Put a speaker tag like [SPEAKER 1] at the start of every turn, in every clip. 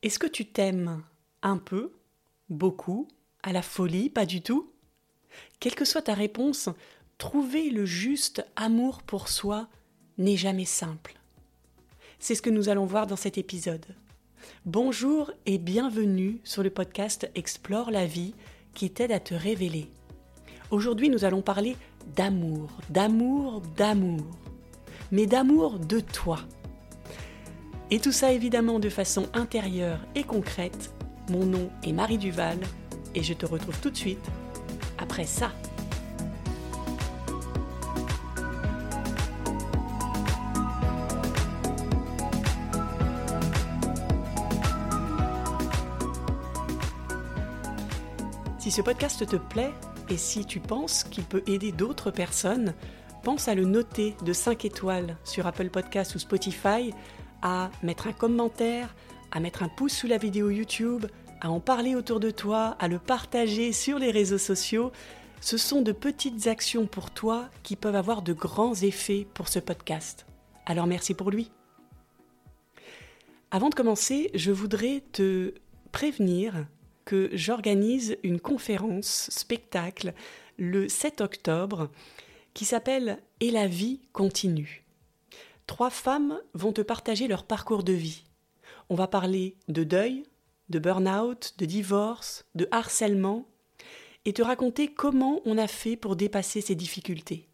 [SPEAKER 1] Est-ce que tu t'aimes un peu, beaucoup, à la folie, pas du tout? Quelle que soit ta réponse, trouver le juste amour pour soi n'est jamais simple. C'est ce que nous allons voir dans cet épisode. Bonjour et bienvenue sur le podcast Explore la vie qui t'aide à te révéler. Aujourd'hui nous allons parler d'amour, d'amour, d'amour, mais d'amour de toi. Et tout ça évidemment de façon intérieure et concrète. Mon nom est Marie Duval et je te retrouve tout de suite après ça. Si ce podcast te plaît et si tu penses qu'il peut aider d'autres personnes, pense à le noter de 5 étoiles sur Apple Podcast ou Spotify à mettre un commentaire, à mettre un pouce sous la vidéo YouTube, à en parler autour de toi, à le partager sur les réseaux sociaux. Ce sont de petites actions pour toi qui peuvent avoir de grands effets pour ce podcast. Alors merci pour lui. Avant de commencer, je voudrais te prévenir que j'organise une conférence spectacle le 7 octobre qui s'appelle Et la vie continue trois femmes vont te partager leur parcours de vie. On va parler de deuil, de burn-out, de divorce, de harcèlement, et te raconter comment on a fait pour dépasser ces difficultés.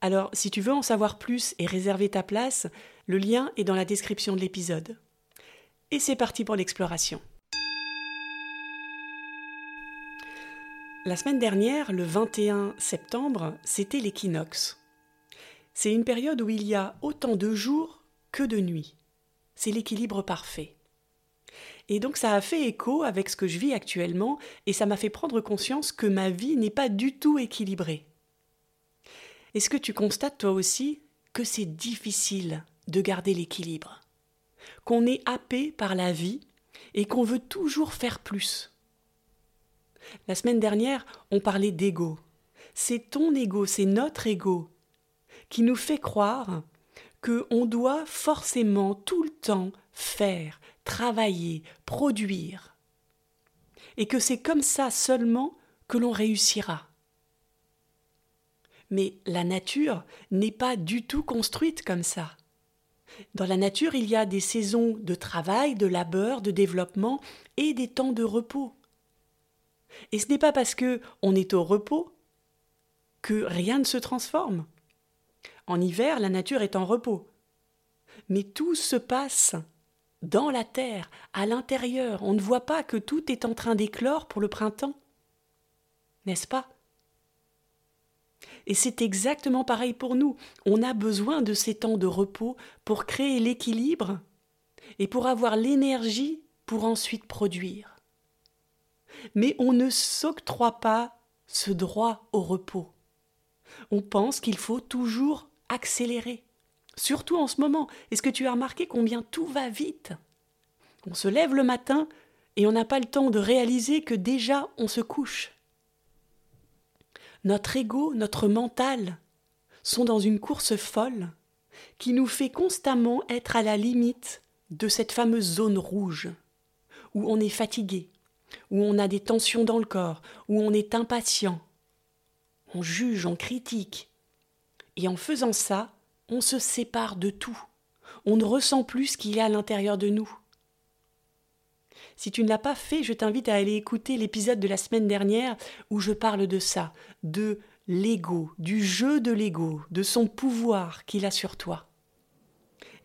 [SPEAKER 1] Alors, si tu veux en savoir plus et réserver ta place, le lien est dans la description de l'épisode. Et c'est parti pour l'exploration. La semaine dernière, le 21 septembre, c'était l'équinoxe. C'est une période où il y a autant de jours que de nuits. C'est l'équilibre parfait. Et donc ça a fait écho avec ce que je vis actuellement et ça m'a fait prendre conscience que ma vie n'est pas du tout équilibrée. Est-ce que tu constates toi aussi que c'est difficile de garder l'équilibre? Qu'on est happé par la vie et qu'on veut toujours faire plus? La semaine dernière, on parlait d'ego. C'est ton ego, c'est notre ego qui nous fait croire qu'on doit forcément tout le temps faire, travailler, produire, et que c'est comme ça seulement que l'on réussira. Mais la nature n'est pas du tout construite comme ça. Dans la nature, il y a des saisons de travail, de labeur, de développement et des temps de repos. Et ce n'est pas parce que on est au repos que rien ne se transforme. En hiver, la nature est en repos. Mais tout se passe dans la terre, à l'intérieur. On ne voit pas que tout est en train d'éclore pour le printemps. N'est-ce pas? Et c'est exactement pareil pour nous. On a besoin de ces temps de repos pour créer l'équilibre et pour avoir l'énergie pour ensuite produire. Mais on ne s'octroie pas ce droit au repos. On pense qu'il faut toujours accélérer. Surtout en ce moment. Est-ce que tu as remarqué combien tout va vite? On se lève le matin et on n'a pas le temps de réaliser que déjà on se couche. Notre ego, notre mental sont dans une course folle qui nous fait constamment être à la limite de cette fameuse zone rouge, où on est fatigué, où on a des tensions dans le corps, où on est impatient. On juge, on critique, et en faisant ça, on se sépare de tout. On ne ressent plus ce qu'il y a à l'intérieur de nous. Si tu ne l'as pas fait, je t'invite à aller écouter l'épisode de la semaine dernière où je parle de ça, de l'ego, du jeu de l'ego, de son pouvoir qu'il a sur toi.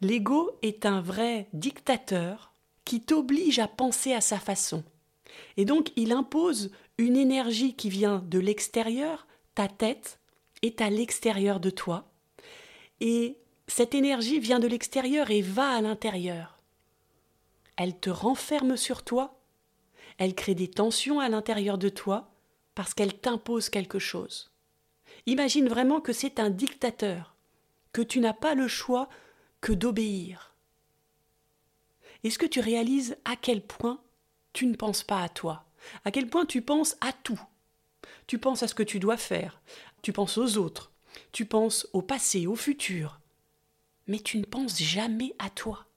[SPEAKER 1] L'ego est un vrai dictateur qui t'oblige à penser à sa façon. Et donc il impose une énergie qui vient de l'extérieur, ta tête, est à l'extérieur de toi, et cette énergie vient de l'extérieur et va à l'intérieur. Elle te renferme sur toi, elle crée des tensions à l'intérieur de toi, parce qu'elle t'impose quelque chose. Imagine vraiment que c'est un dictateur, que tu n'as pas le choix que d'obéir. Est-ce que tu réalises à quel point tu ne penses pas à toi, à quel point tu penses à tout? Tu penses à ce que tu dois faire, tu penses aux autres, tu penses au passé, au futur, mais tu ne penses jamais à toi.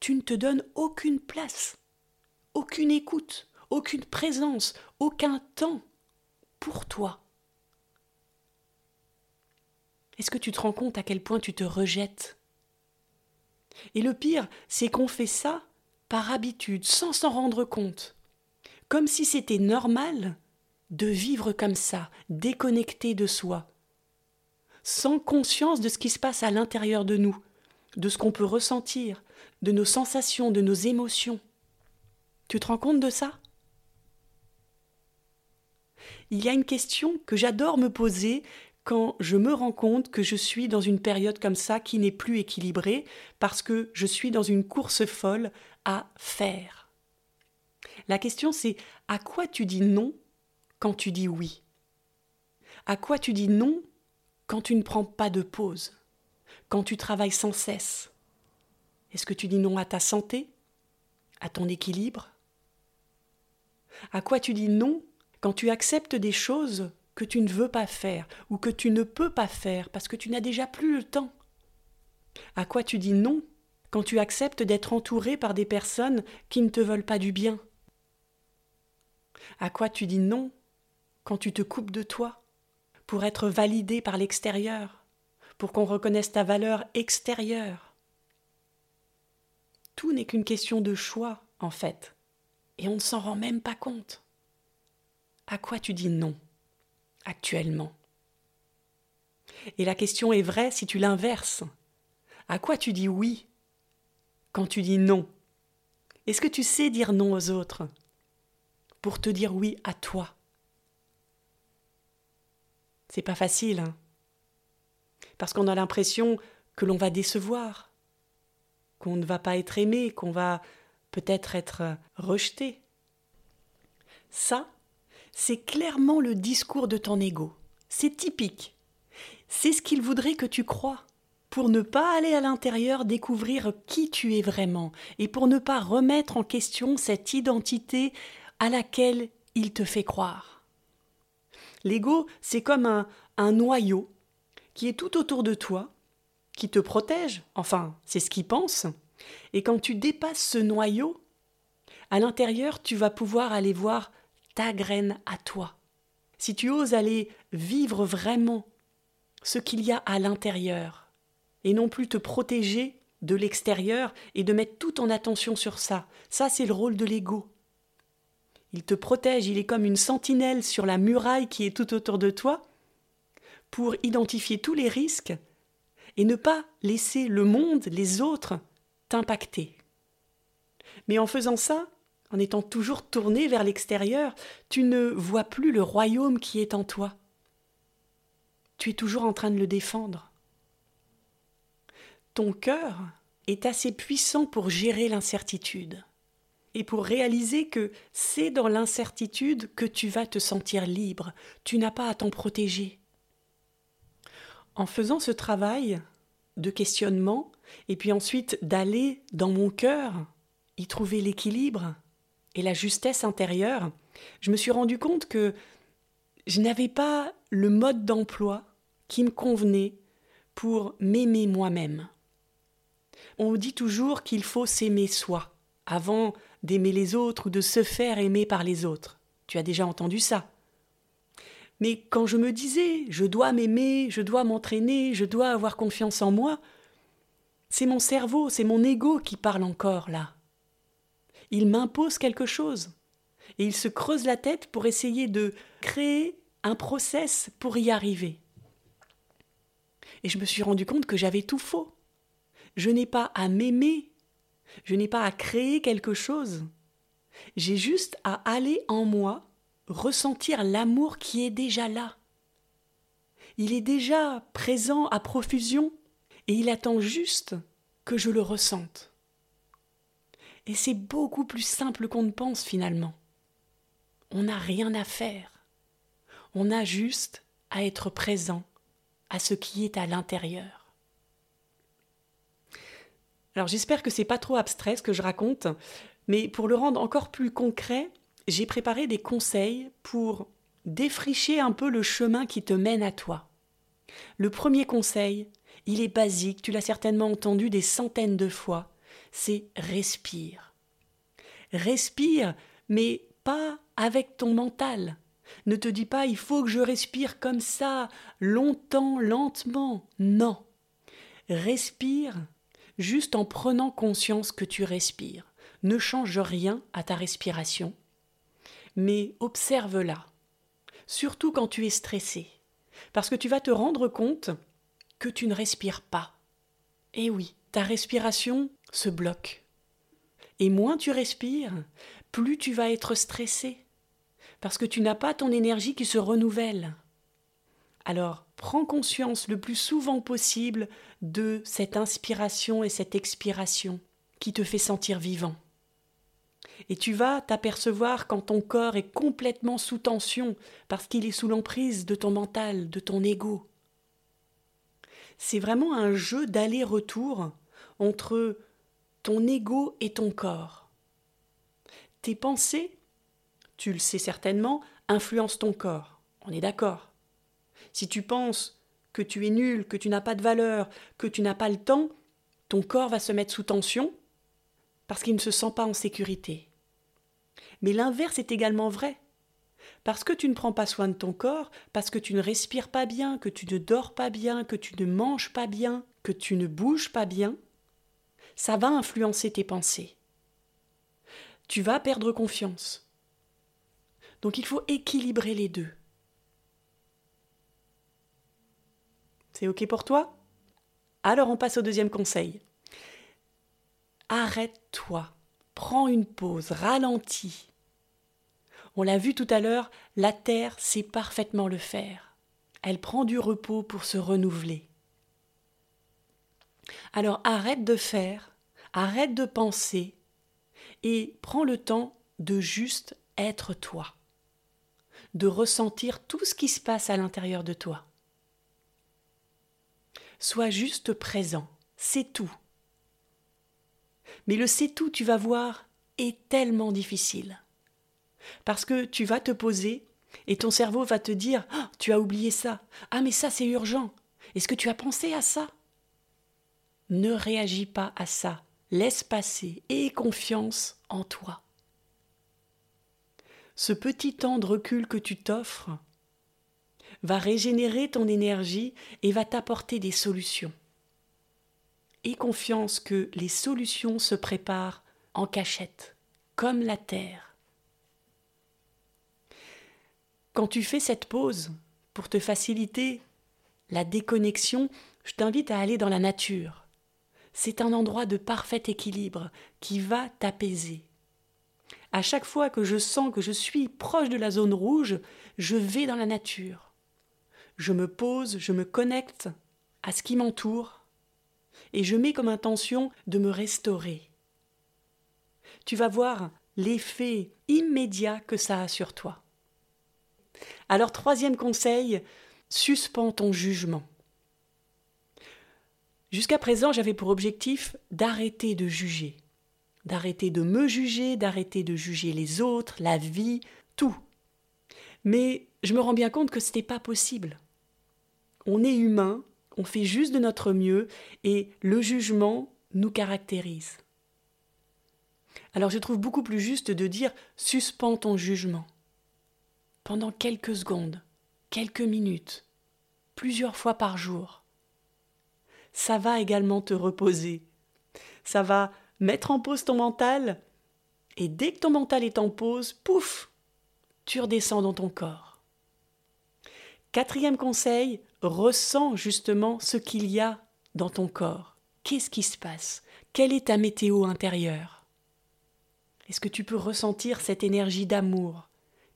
[SPEAKER 1] tu ne te donnes aucune place, aucune écoute, aucune présence, aucun temps pour toi. Est-ce que tu te rends compte à quel point tu te rejettes? Et le pire, c'est qu'on fait ça par habitude, sans s'en rendre compte, comme si c'était normal de vivre comme ça, déconnecté de soi, sans conscience de ce qui se passe à l'intérieur de nous, de ce qu'on peut ressentir, de nos sensations, de nos émotions. Tu te rends compte de ça? Il y a une question que j'adore me poser quand je me rends compte que je suis dans une période comme ça qui n'est plus équilibrée parce que je suis dans une course folle à faire. La question c'est à quoi tu dis non quand tu dis oui. À quoi tu dis non quand tu ne prends pas de pause Quand tu travailles sans cesse? Est-ce que tu dis non à ta santé À ton équilibre? À quoi tu dis non quand tu acceptes des choses que tu ne veux pas faire ou que tu ne peux pas faire parce que tu n'as déjà plus le temps? À quoi tu dis non quand tu acceptes d'être entouré par des personnes qui ne te veulent pas du bien? À quoi tu dis non quand tu te coupes de toi, pour être validé par l'extérieur, pour qu'on reconnaisse ta valeur extérieure. Tout n'est qu'une question de choix, en fait, et on ne s'en rend même pas compte. À quoi tu dis non, actuellement? Et la question est vraie si tu l'inverses. À quoi tu dis oui quand tu dis non? Est-ce que tu sais dire non aux autres? Pour te dire oui à toi c'est pas facile. Hein. Parce qu'on a l'impression que l'on va décevoir, qu'on ne va pas être aimé, qu'on va peut-être être rejeté. Ça, c'est clairement le discours de ton ego. C'est typique. C'est ce qu'il voudrait que tu crois, pour ne pas aller à l'intérieur découvrir qui tu es vraiment, et pour ne pas remettre en question cette identité à laquelle il te fait croire. L'ego, c'est comme un, noyau qui est tout autour de toi, qui te protège, enfin, c'est ce qu'il pense. Et quand tu dépasses ce noyau, à l'intérieur, tu vas pouvoir aller voir ta graine à toi. Si tu oses aller vivre vraiment ce qu'il y a à l'intérieur, et non plus te protéger de l'extérieur et de mettre toute ton attention sur ça, ça c'est le rôle de l'ego. Il te protège, il est comme une sentinelle sur la muraille qui est tout autour de toi pour identifier tous les risques et ne pas laisser le monde, les autres, t'impacter. Mais en faisant ça, en étant toujours tourné vers l'extérieur, tu ne vois plus le royaume qui est en toi. Tu es toujours en train de le défendre. Ton cœur est assez puissant pour gérer l'incertitude et pour réaliser que c'est dans l'incertitude que tu vas te sentir libre, tu n'as pas à t'en protéger. En faisant ce travail de questionnement, et puis ensuite d'aller dans mon cœur, y trouver l'équilibre et la justesse intérieure, je me suis rendu compte que je n'avais pas le mode d'emploi qui me convenait pour m'aimer moi-même. On dit toujours qu'il faut s'aimer soi avant d'aimer les autres ou de se faire aimer par les autres. Tu as déjà entendu ça. Mais quand je me disais je dois m'aimer, je dois m'entraîner, je dois avoir confiance en moi, c'est mon cerveau, c'est mon ego qui parle encore là. Il m'impose quelque chose. Et il se creuse la tête pour essayer de créer un process pour y arriver. Et je me suis rendu compte que j'avais tout faux. Je n'ai pas à m'aimer je n'ai pas à créer quelque chose. J'ai juste à aller en moi ressentir l'amour qui est déjà là. Il est déjà présent à profusion et il attend juste que je le ressente. Et c'est beaucoup plus simple qu'on ne pense finalement. On n'a rien à faire. On a juste à être présent à ce qui est à l'intérieur. Alors j'espère que c'est pas trop abstrait ce que je raconte, mais pour le rendre encore plus concret, j'ai préparé des conseils pour défricher un peu le chemin qui te mène à toi. Le premier conseil, il est basique, tu l'as certainement entendu des centaines de fois, c'est respire. Respire, mais pas avec ton mental. Ne te dis pas il faut que je respire comme ça, longtemps, lentement. Non. Respire juste en prenant conscience que tu respires. Ne change rien à ta respiration, mais observe-la, surtout quand tu es stressé, parce que tu vas te rendre compte que tu ne respires pas. Eh oui, ta respiration se bloque. Et moins tu respires, plus tu vas être stressé, parce que tu n'as pas ton énergie qui se renouvelle. Alors, prends conscience le plus souvent possible de cette inspiration et cette expiration qui te fait sentir vivant. Et tu vas t'apercevoir quand ton corps est complètement sous tension parce qu'il est sous l'emprise de ton mental, de ton ego. C'est vraiment un jeu d'aller-retour entre ton ego et ton corps. Tes pensées, tu le sais certainement, influencent ton corps. On est d'accord. Si tu penses que tu es nul, que tu n'as pas de valeur, que tu n'as pas le temps, ton corps va se mettre sous tension parce qu'il ne se sent pas en sécurité. Mais l'inverse est également vrai. Parce que tu ne prends pas soin de ton corps, parce que tu ne respires pas bien, que tu ne dors pas bien, que tu ne manges pas bien, que tu ne bouges pas bien, ça va influencer tes pensées. Tu vas perdre confiance. Donc il faut équilibrer les deux. C'est OK pour toi? Alors on passe au deuxième conseil. Arrête-toi, prends une pause, ralentis. On l'a vu tout à l'heure, la Terre sait parfaitement le faire. Elle prend du repos pour se renouveler. Alors arrête de faire, arrête de penser et prends le temps de juste être toi, de ressentir tout ce qui se passe à l'intérieur de toi. Sois juste présent, c'est tout. Mais le c'est tout, tu vas voir, est tellement difficile. Parce que tu vas te poser et ton cerveau va te dire ah, Tu as oublié ça. Ah, mais ça, c'est urgent. Est-ce que tu as pensé à ça? Ne réagis pas à ça. Laisse passer et aie confiance en toi. Ce petit temps de recul que tu t'offres va régénérer ton énergie et va t'apporter des solutions. Aie confiance que les solutions se préparent en cachette, comme la terre. Quand tu fais cette pause, pour te faciliter la déconnexion, je t'invite à aller dans la nature, c'est un endroit de parfait équilibre qui va t'apaiser. À chaque fois que je sens que je suis proche de la zone rouge, je vais dans la nature. Je me pose, je me connecte à ce qui m'entoure et je mets comme intention de me restaurer. Tu vas voir l'effet immédiat que ça a sur toi. Alors troisième conseil, suspends ton jugement. Jusqu'à présent, j'avais pour objectif d'arrêter de juger, d'arrêter de me juger, d'arrêter de juger les autres, la vie, tout. Mais je me rends bien compte que ce n'était pas possible. On est humain, on fait juste de notre mieux et le jugement nous caractérise. Alors je trouve beaucoup plus juste de dire suspends ton jugement pendant quelques secondes, quelques minutes, plusieurs fois par jour ça va également te reposer. Ça va mettre en pause ton mental, et dès que ton mental est en pause, pouf, tu redescends dans ton corps. Quatrième conseil, ressens justement ce qu'il y a dans ton corps. Qu'est-ce qui se passe? Quelle est ta météo intérieure? Est-ce que tu peux ressentir cette énergie d'amour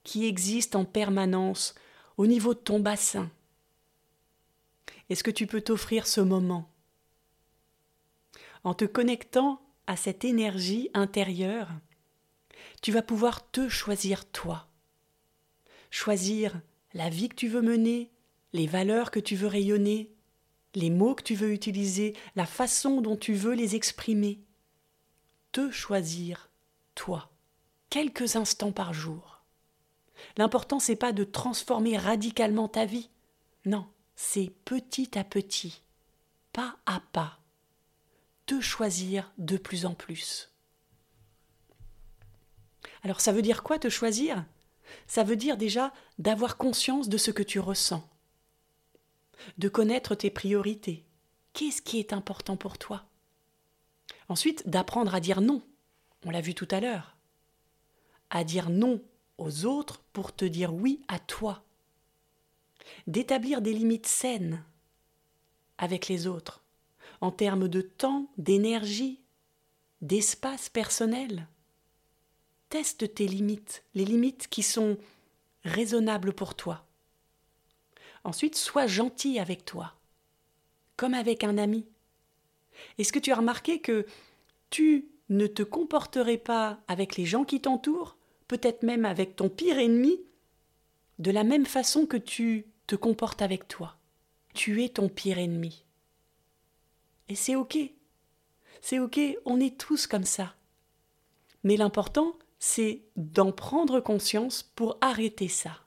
[SPEAKER 1] qui existe en permanence au niveau de ton bassin? Est-ce que tu peux t'offrir ce moment? En te connectant à cette énergie intérieure, tu vas pouvoir te choisir toi. Choisir la vie que tu veux mener, les valeurs que tu veux rayonner, les mots que tu veux utiliser, la façon dont tu veux les exprimer. Te choisir toi, quelques instants par jour. L'important c'est pas de transformer radicalement ta vie. Non, c'est petit à petit, pas à pas te choisir de plus en plus. Alors ça veut dire quoi te choisir? Ça veut dire déjà d'avoir conscience de ce que tu ressens, de connaître tes priorités. Qu'est-ce qui est important pour toi? Ensuite, d'apprendre à dire non. On l'a vu tout à l'heure. À dire non aux autres pour te dire oui à toi. D'établir des limites saines avec les autres, en termes de temps, d'énergie, d'espace personnel. Teste tes limites, les limites qui sont raisonnables pour toi. Ensuite, sois gentil avec toi, comme avec un ami. Est-ce que tu as remarqué que tu ne te comporterais pas avec les gens qui t'entourent, peut-être même avec ton pire ennemi, de la même façon que tu te comportes avec toi? Tu es ton pire ennemi. Et c'est ok. C'est ok, on est tous comme ça. Mais l'important, c'est d'en prendre conscience pour arrêter ça.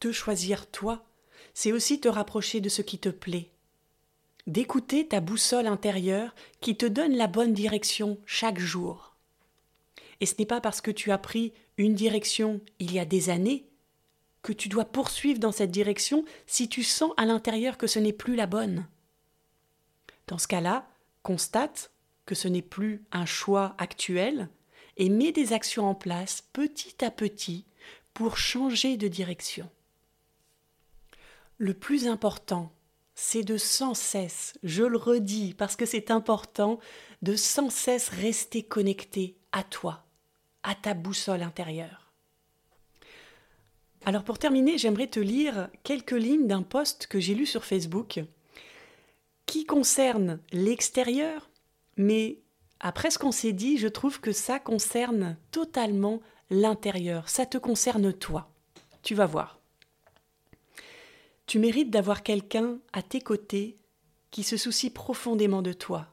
[SPEAKER 1] Te choisir toi, c'est aussi te rapprocher de ce qui te plaît, d'écouter ta boussole intérieure qui te donne la bonne direction chaque jour. Et ce n'est pas parce que tu as pris une direction il y a des années que tu dois poursuivre dans cette direction si tu sens à l'intérieur que ce n'est plus la bonne. Dans ce cas-là, constate que ce n'est plus un choix actuel et mets des actions en place petit à petit pour changer de direction. Le plus important, c'est de sans cesse, je le redis parce que c'est important, de sans cesse rester connecté à toi, à ta boussole intérieure. Alors pour terminer, j'aimerais te lire quelques lignes d'un post que j'ai lu sur Facebook qui concerne l'extérieur, mais après ce qu'on s'est dit, je trouve que ça concerne totalement l'intérieur, ça te concerne toi. Tu vas voir. Tu mérites d'avoir quelqu'un à tes côtés qui se soucie profondément de toi,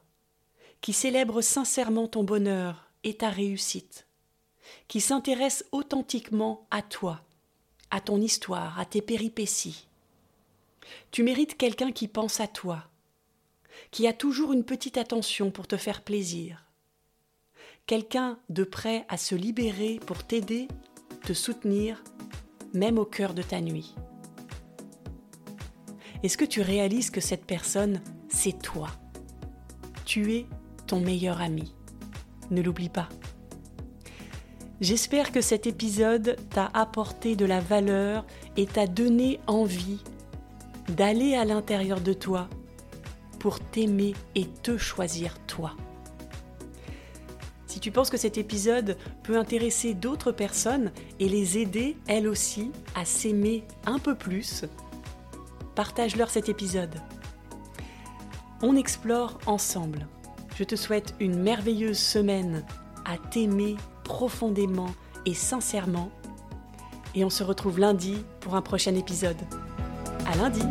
[SPEAKER 1] qui célèbre sincèrement ton bonheur et ta réussite, qui s'intéresse authentiquement à toi, à ton histoire, à tes péripéties. Tu mérites quelqu'un qui pense à toi, qui a toujours une petite attention pour te faire plaisir, quelqu'un de prêt à se libérer pour t'aider, te soutenir, même au cœur de ta nuit. Est-ce que tu réalises que cette personne, c'est toi? Tu es ton meilleur ami. Ne l'oublie pas. J'espère que cet épisode t'a apporté de la valeur et t'a donné envie d'aller à l'intérieur de toi pour t'aimer et te choisir toi. Si tu penses que cet épisode peut intéresser d'autres personnes et les aider, elles aussi, à s'aimer un peu plus, partage-leur cet épisode. On explore ensemble. Je te souhaite une merveilleuse semaine à t'aimer profondément et sincèrement. Et on se retrouve lundi pour un prochain épisode. À lundi!